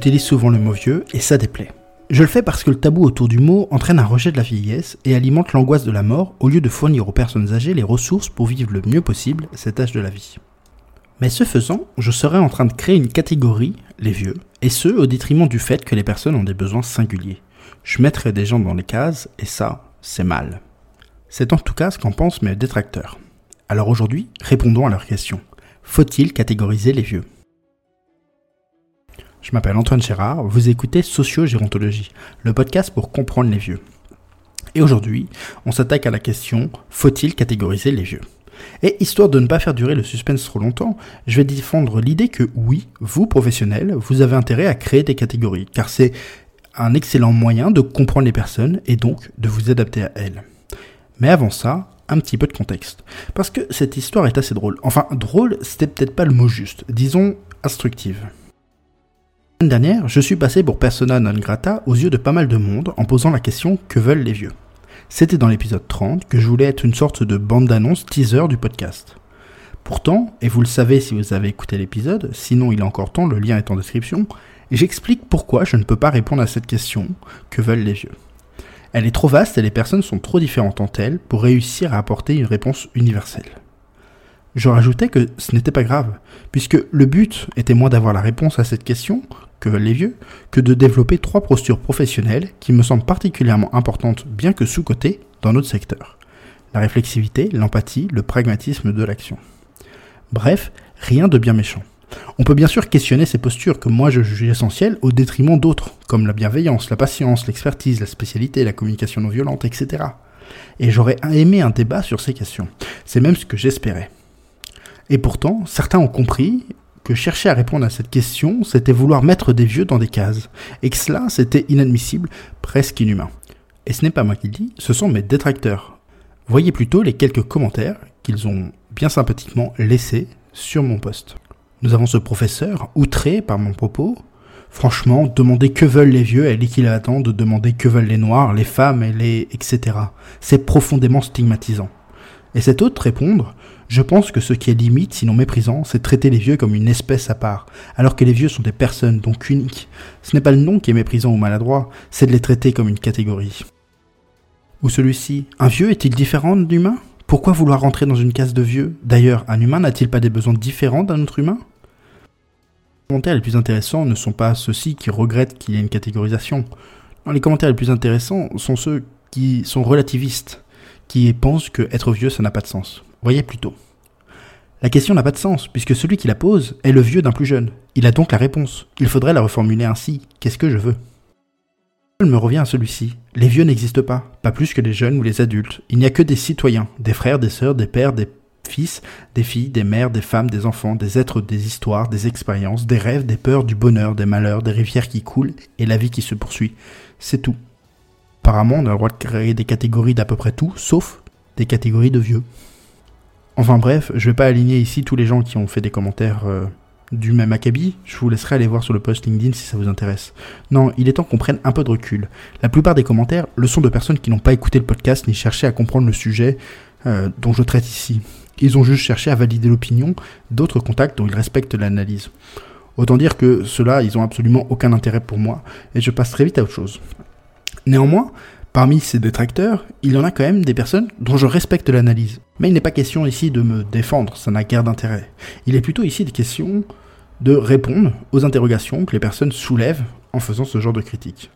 J'utilise souvent le mot vieux et ça déplaît. Je le fais parce que le tabou autour du mot entraîne un rejet de la vieillesse et alimente l'angoisse de la mort au lieu de fournir aux personnes âgées les ressources pour vivre le mieux possible cet âge de la vie. Mais ce faisant, je serais en train de créer une catégorie, les vieux, et ce au détriment du fait que les personnes ont des besoins singuliers. Je mettrais des gens dans les cases et ça, c'est mal. C'est en tout cas ce qu'en pensent mes détracteurs. Alors aujourd'hui, répondons à leur question. Faut-il catégoriser les vieux? Je m'appelle Antoine Gérard, vous écoutez Socio-Gérontologie, le podcast pour comprendre les vieux. Et aujourd'hui, on s'attaque à la question faut-il catégoriser les vieux? Et histoire de ne pas faire durer le suspense trop longtemps, je vais défendre l'idée que oui, vous professionnels, vous avez intérêt à créer des catégories, car c'est un excellent moyen de comprendre les personnes et donc de vous adapter à elles. Mais avant ça, un petit peu de contexte. Parce que cette histoire est assez drôle. Enfin, drôle, c'était peut-être pas le mot juste. Disons, instructive dernière, je suis passé pour persona non grata aux yeux de pas mal de monde en posant la question que veulent les vieux? C'était dans l'épisode 30 que je voulais être une sorte de bande d'annonce teaser du podcast. Pourtant, et vous le savez si vous avez écouté l'épisode, sinon il est encore temps, le lien est en description, j'explique pourquoi je ne peux pas répondre à cette question que veulent les vieux? Elle est trop vaste et les personnes sont trop différentes entre elles pour réussir à apporter une réponse universelle. Je rajoutais que ce n'était pas grave, puisque le but était moins d'avoir la réponse à cette question que veulent les vieux, que de développer trois postures professionnelles qui me semblent particulièrement importantes, bien que sous-cotées, dans notre secteur. La réflexivité, l'empathie, le pragmatisme de l'action. Bref, rien de bien méchant. On peut bien sûr questionner ces postures que moi je juge essentielles au détriment d'autres, comme la bienveillance, la patience, l'expertise, la spécialité, la communication non violente, etc. Et j'aurais aimé un débat sur ces questions. C'est même ce que j'espérais. Et pourtant, certains ont compris que chercher à répondre à cette question, c'était vouloir mettre des vieux dans des cases, et que cela, c'était inadmissible, presque inhumain. Et ce n'est pas moi qui le dis, ce sont mes détracteurs. Voyez plutôt les quelques commentaires qu'ils ont bien sympathiquement laissés sur mon poste. Nous avons ce professeur, outré par mon propos. Franchement, demander que veulent les vieux est l'équivalent de demander que veulent les noirs, les femmes et les... etc. C'est profondément stigmatisant. Et cet autre répondre, je pense que ce qui est limite, sinon méprisant, c'est traiter les vieux comme une espèce à part, alors que les vieux sont des personnes, donc uniques. Ce n'est pas le nom qui est méprisant ou maladroit, c'est de les traiter comme une catégorie. Ou celui-ci, un vieux est-il différent d'humain Pourquoi vouloir rentrer dans une case de vieux? D'ailleurs, un humain n'a-t-il pas des besoins différents d'un autre humain? Les commentaires les plus intéressants ne sont pas ceux-ci qui regrettent qu'il y ait une catégorisation. les commentaires les plus intéressants sont ceux qui sont relativistes, qui pensent que être vieux ça n'a pas de sens. Voyez plutôt. La question n'a pas de sens, puisque celui qui la pose est le vieux d'un plus jeune. Il a donc la réponse. Il faudrait la reformuler ainsi. Qu'est-ce que je veux? Elle me revient à celui-ci. Les vieux n'existent pas, pas plus que les jeunes ou les adultes. Il n'y a que des citoyens, des frères, des sœurs, des pères, des fils, des filles, des mères, des femmes, des enfants, des êtres, des histoires, des expériences, des rêves, des peurs, du bonheur, des malheurs, des rivières qui coulent et la vie qui se poursuit. C'est tout. Apparemment, on a le droit de créer des catégories d'à peu près tout, sauf des catégories de vieux. Enfin bref, je vais pas aligner ici tous les gens qui ont fait des commentaires euh, du même acabit, je vous laisserai aller voir sur le post LinkedIn si ça vous intéresse. Non, il est temps qu'on prenne un peu de recul. La plupart des commentaires le sont de personnes qui n'ont pas écouté le podcast ni cherché à comprendre le sujet euh, dont je traite ici. Ils ont juste cherché à valider l'opinion d'autres contacts dont ils respectent l'analyse. Autant dire que ceux-là, ils ont absolument aucun intérêt pour moi, et je passe très vite à autre chose. Néanmoins, Parmi ces détracteurs, il y en a quand même des personnes dont je respecte l'analyse. Mais il n'est pas question ici de me défendre, ça n'a guère d'intérêt. Il est plutôt ici des questions de répondre aux interrogations que les personnes soulèvent en faisant ce genre de critique.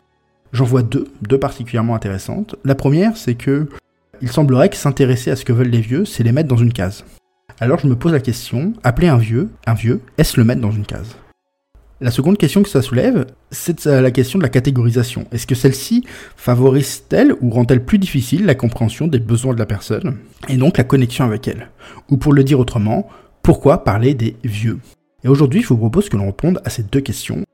J'en vois deux, deux particulièrement intéressantes. La première, c'est que il semblerait que s'intéresser à ce que veulent les vieux, c'est les mettre dans une case. Alors je me pose la question, appeler un vieux, un vieux, est-ce le mettre dans une case? La seconde question que ça soulève, c'est la question de la catégorisation. Est-ce que celle-ci favorise-t-elle ou rend-elle plus difficile la compréhension des besoins de la personne et donc la connexion avec elle? Ou pour le dire autrement, pourquoi parler des vieux? Et aujourd'hui, je vous propose que l'on réponde à ces deux questions.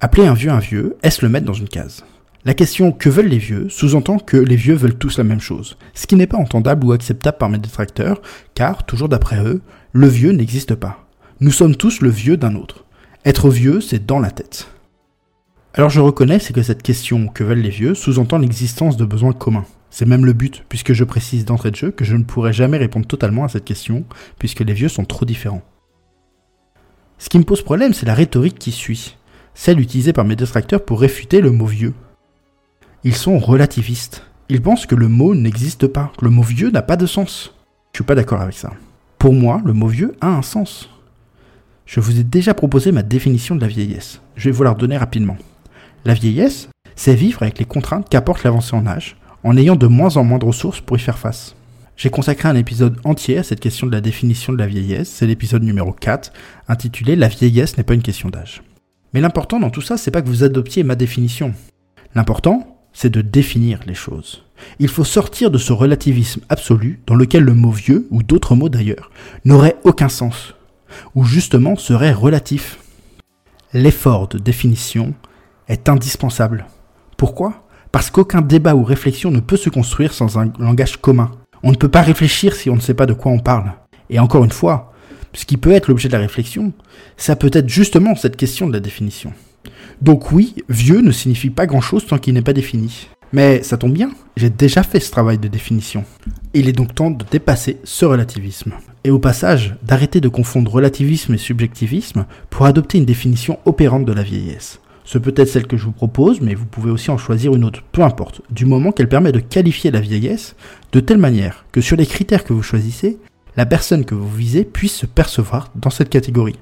Appeler un vieux un vieux, est-ce le mettre dans une case? La question que veulent les vieux? sous-entend que les vieux veulent tous la même chose, ce qui n'est pas entendable ou acceptable par mes détracteurs, car, toujours d'après eux, le vieux n'existe pas. Nous sommes tous le vieux d'un autre. Être vieux, c'est dans la tête. Alors je reconnais, c'est que cette question que veulent les vieux sous-entend l'existence de besoins communs. C'est même le but, puisque je précise d'entrée de jeu que je ne pourrai jamais répondre totalement à cette question, puisque les vieux sont trop différents. Ce qui me pose problème, c'est la rhétorique qui suit, celle utilisée par mes détracteurs pour réfuter le mot vieux. Ils sont relativistes. Ils pensent que le mot n'existe pas, que le mot vieux n'a pas de sens. Je suis pas d'accord avec ça. Pour moi, le mot vieux a un sens. Je vous ai déjà proposé ma définition de la vieillesse. Je vais vous la redonner rapidement. La vieillesse, c'est vivre avec les contraintes qu'apporte l'avancée en âge, en ayant de moins en moins de ressources pour y faire face. J'ai consacré un épisode entier à cette question de la définition de la vieillesse, c'est l'épisode numéro 4, intitulé La vieillesse n'est pas une question d'âge. Mais l'important dans tout ça, c'est pas que vous adoptiez ma définition. L'important, c'est de définir les choses. Il faut sortir de ce relativisme absolu dans lequel le mot vieux, ou d'autres mots d'ailleurs, n'aurait aucun sens, ou justement serait relatif. L'effort de définition est indispensable. Pourquoi? Parce qu'aucun débat ou réflexion ne peut se construire sans un langage commun. On ne peut pas réfléchir si on ne sait pas de quoi on parle. Et encore une fois, ce qui peut être l'objet de la réflexion, ça peut être justement cette question de la définition. Donc oui, vieux ne signifie pas grand-chose tant qu'il n'est pas défini. Mais ça tombe bien, j'ai déjà fait ce travail de définition. Il est donc temps de dépasser ce relativisme. Et au passage, d'arrêter de confondre relativisme et subjectivisme pour adopter une définition opérante de la vieillesse. Ce peut être celle que je vous propose, mais vous pouvez aussi en choisir une autre, peu importe, du moment qu'elle permet de qualifier la vieillesse de telle manière que sur les critères que vous choisissez, la personne que vous visez puisse se percevoir dans cette catégorie.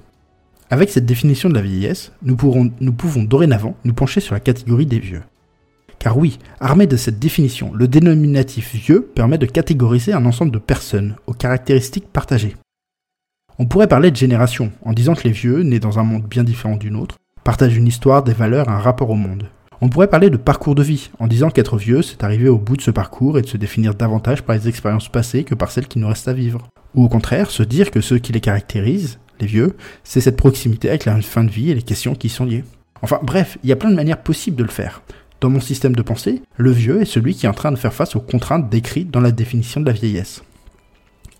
Avec cette définition de la vieillesse, nous, nous pouvons dorénavant nous pencher sur la catégorie des vieux. Car oui, armé de cette définition, le dénominatif vieux permet de catégoriser un ensemble de personnes aux caractéristiques partagées. On pourrait parler de génération en disant que les vieux, nés dans un monde bien différent du nôtre, partagent une histoire, des valeurs, un rapport au monde. On pourrait parler de parcours de vie, en disant qu'être vieux, c'est arriver au bout de ce parcours et de se définir davantage par les expériences passées que par celles qui nous restent à vivre. Ou au contraire, se dire que ce qui les caractérise, les vieux, c'est cette proximité avec la fin de vie et les questions qui y sont liées. Enfin bref, il y a plein de manières possibles de le faire. Dans mon système de pensée, le vieux est celui qui est en train de faire face aux contraintes décrites dans la définition de la vieillesse.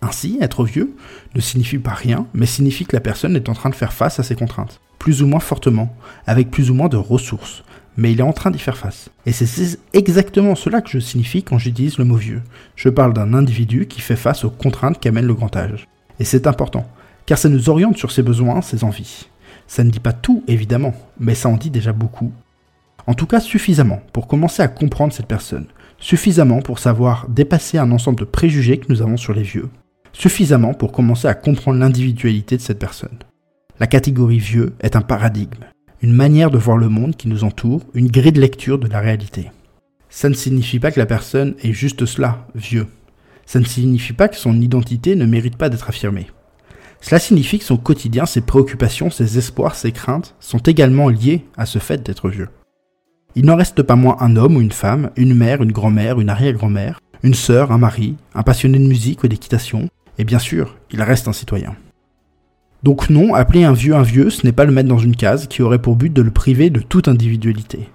Ainsi, être vieux ne signifie pas rien, mais signifie que la personne est en train de faire face à ces contraintes plus ou moins fortement, avec plus ou moins de ressources, mais il est en train d'y faire face. Et c'est exactement cela que je signifie quand j'utilise le mot vieux. Je parle d'un individu qui fait face aux contraintes qu'amène le grand âge. Et c'est important, car ça nous oriente sur ses besoins, ses envies. Ça ne dit pas tout, évidemment, mais ça en dit déjà beaucoup. En tout cas, suffisamment pour commencer à comprendre cette personne, suffisamment pour savoir dépasser un ensemble de préjugés que nous avons sur les vieux, suffisamment pour commencer à comprendre l'individualité de cette personne. La catégorie vieux est un paradigme, une manière de voir le monde qui nous entoure, une grille de lecture de la réalité. Ça ne signifie pas que la personne est juste cela, vieux. Ça ne signifie pas que son identité ne mérite pas d'être affirmée. Cela signifie que son quotidien, ses préoccupations, ses espoirs, ses craintes sont également liés à ce fait d'être vieux. Il n'en reste pas moins un homme ou une femme, une mère, une grand-mère, une arrière-grand-mère, une sœur, un mari, un passionné de musique ou d'équitation, et bien sûr, il reste un citoyen. Donc non, appeler un vieux un vieux, ce n'est pas le mettre dans une case qui aurait pour but de le priver de toute individualité.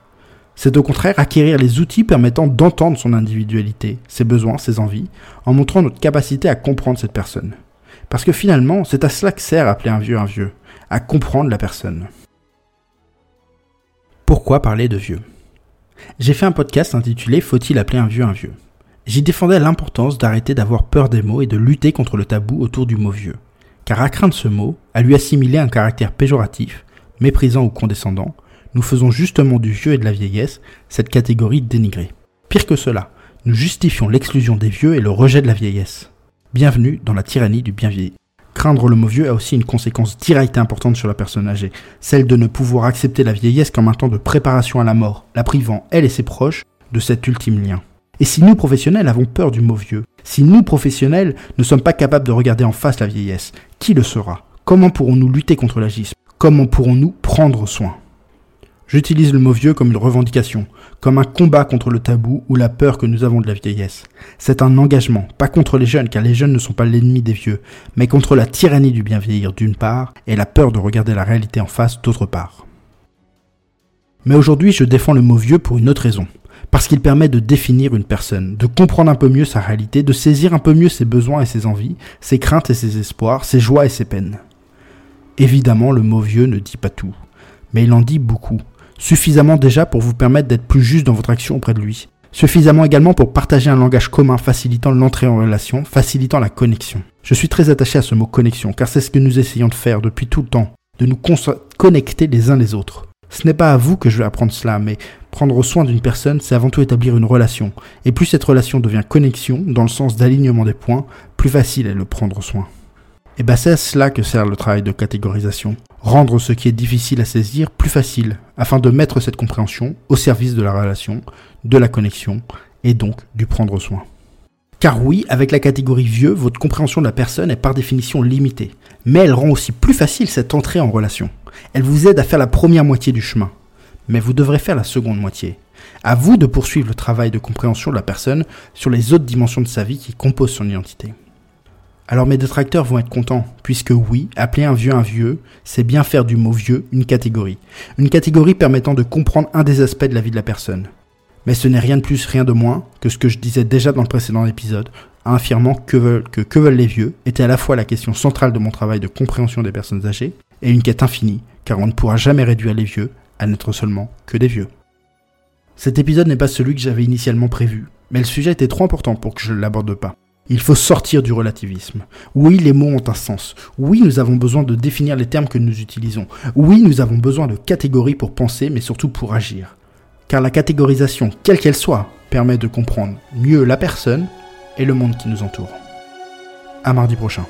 C'est au contraire acquérir les outils permettant d'entendre son individualité, ses besoins, ses envies, en montrant notre capacité à comprendre cette personne. Parce que finalement, c'est à cela que sert appeler un vieux un vieux, à comprendre la personne. Pourquoi parler de vieux? J'ai fait un podcast intitulé Faut-il appeler un vieux un vieux? J'y défendais l'importance d'arrêter d'avoir peur des mots et de lutter contre le tabou autour du mot vieux car à craindre ce mot, à lui assimiler un caractère péjoratif, méprisant ou condescendant, nous faisons justement du vieux et de la vieillesse cette catégorie dénigrée. Pire que cela, nous justifions l'exclusion des vieux et le rejet de la vieillesse. Bienvenue dans la tyrannie du bien vieilli. Craindre le mot vieux a aussi une conséquence directe et importante sur la personne âgée, celle de ne pouvoir accepter la vieillesse comme un temps de préparation à la mort, la privant, elle et ses proches, de cet ultime lien. Et si nous, professionnels, avons peur du mot vieux, si nous, professionnels, ne sommes pas capables de regarder en face la vieillesse, qui le sera? Comment pourrons-nous lutter contre l'agisme? Comment pourrons-nous prendre soin? J'utilise le mot vieux comme une revendication, comme un combat contre le tabou ou la peur que nous avons de la vieillesse. C'est un engagement, pas contre les jeunes, car les jeunes ne sont pas l'ennemi des vieux, mais contre la tyrannie du bien vieillir d'une part, et la peur de regarder la réalité en face d'autre part. Mais aujourd'hui, je défends le mot vieux pour une autre raison parce qu'il permet de définir une personne, de comprendre un peu mieux sa réalité, de saisir un peu mieux ses besoins et ses envies, ses craintes et ses espoirs, ses joies et ses peines. Évidemment, le mot vieux ne dit pas tout, mais il en dit beaucoup, suffisamment déjà pour vous permettre d'être plus juste dans votre action auprès de lui, suffisamment également pour partager un langage commun facilitant l'entrée en relation, facilitant la connexion. Je suis très attaché à ce mot connexion, car c'est ce que nous essayons de faire depuis tout le temps, de nous connecter les uns les autres. Ce n'est pas à vous que je vais apprendre cela, mais prendre soin d'une personne, c'est avant tout établir une relation. Et plus cette relation devient connexion, dans le sens d'alignement des points, plus facile est le prendre soin. Et bien c'est à cela que sert le travail de catégorisation. Rendre ce qui est difficile à saisir plus facile, afin de mettre cette compréhension au service de la relation, de la connexion, et donc du prendre soin. Car oui, avec la catégorie vieux, votre compréhension de la personne est par définition limitée, mais elle rend aussi plus facile cette entrée en relation. Elle vous aide à faire la première moitié du chemin, mais vous devrez faire la seconde moitié. À vous de poursuivre le travail de compréhension de la personne sur les autres dimensions de sa vie qui composent son identité. Alors mes détracteurs vont être contents, puisque oui, appeler un vieux un vieux, c'est bien faire du mot vieux une catégorie. Une catégorie permettant de comprendre un des aspects de la vie de la personne. Mais ce n'est rien de plus, rien de moins que ce que je disais déjà dans le précédent épisode, affirmant que veulent, que, que veulent les vieux était à la fois la question centrale de mon travail de compréhension des personnes âgées et une quête infinie, car on ne pourra jamais réduire les vieux à n'être seulement que des vieux. Cet épisode n'est pas celui que j'avais initialement prévu, mais le sujet était trop important pour que je ne l'aborde pas. Il faut sortir du relativisme. Oui, les mots ont un sens. Oui, nous avons besoin de définir les termes que nous utilisons. Oui, nous avons besoin de catégories pour penser, mais surtout pour agir car la catégorisation, quelle qu'elle soit, permet de comprendre mieux la personne et le monde qui nous entoure. À mardi prochain.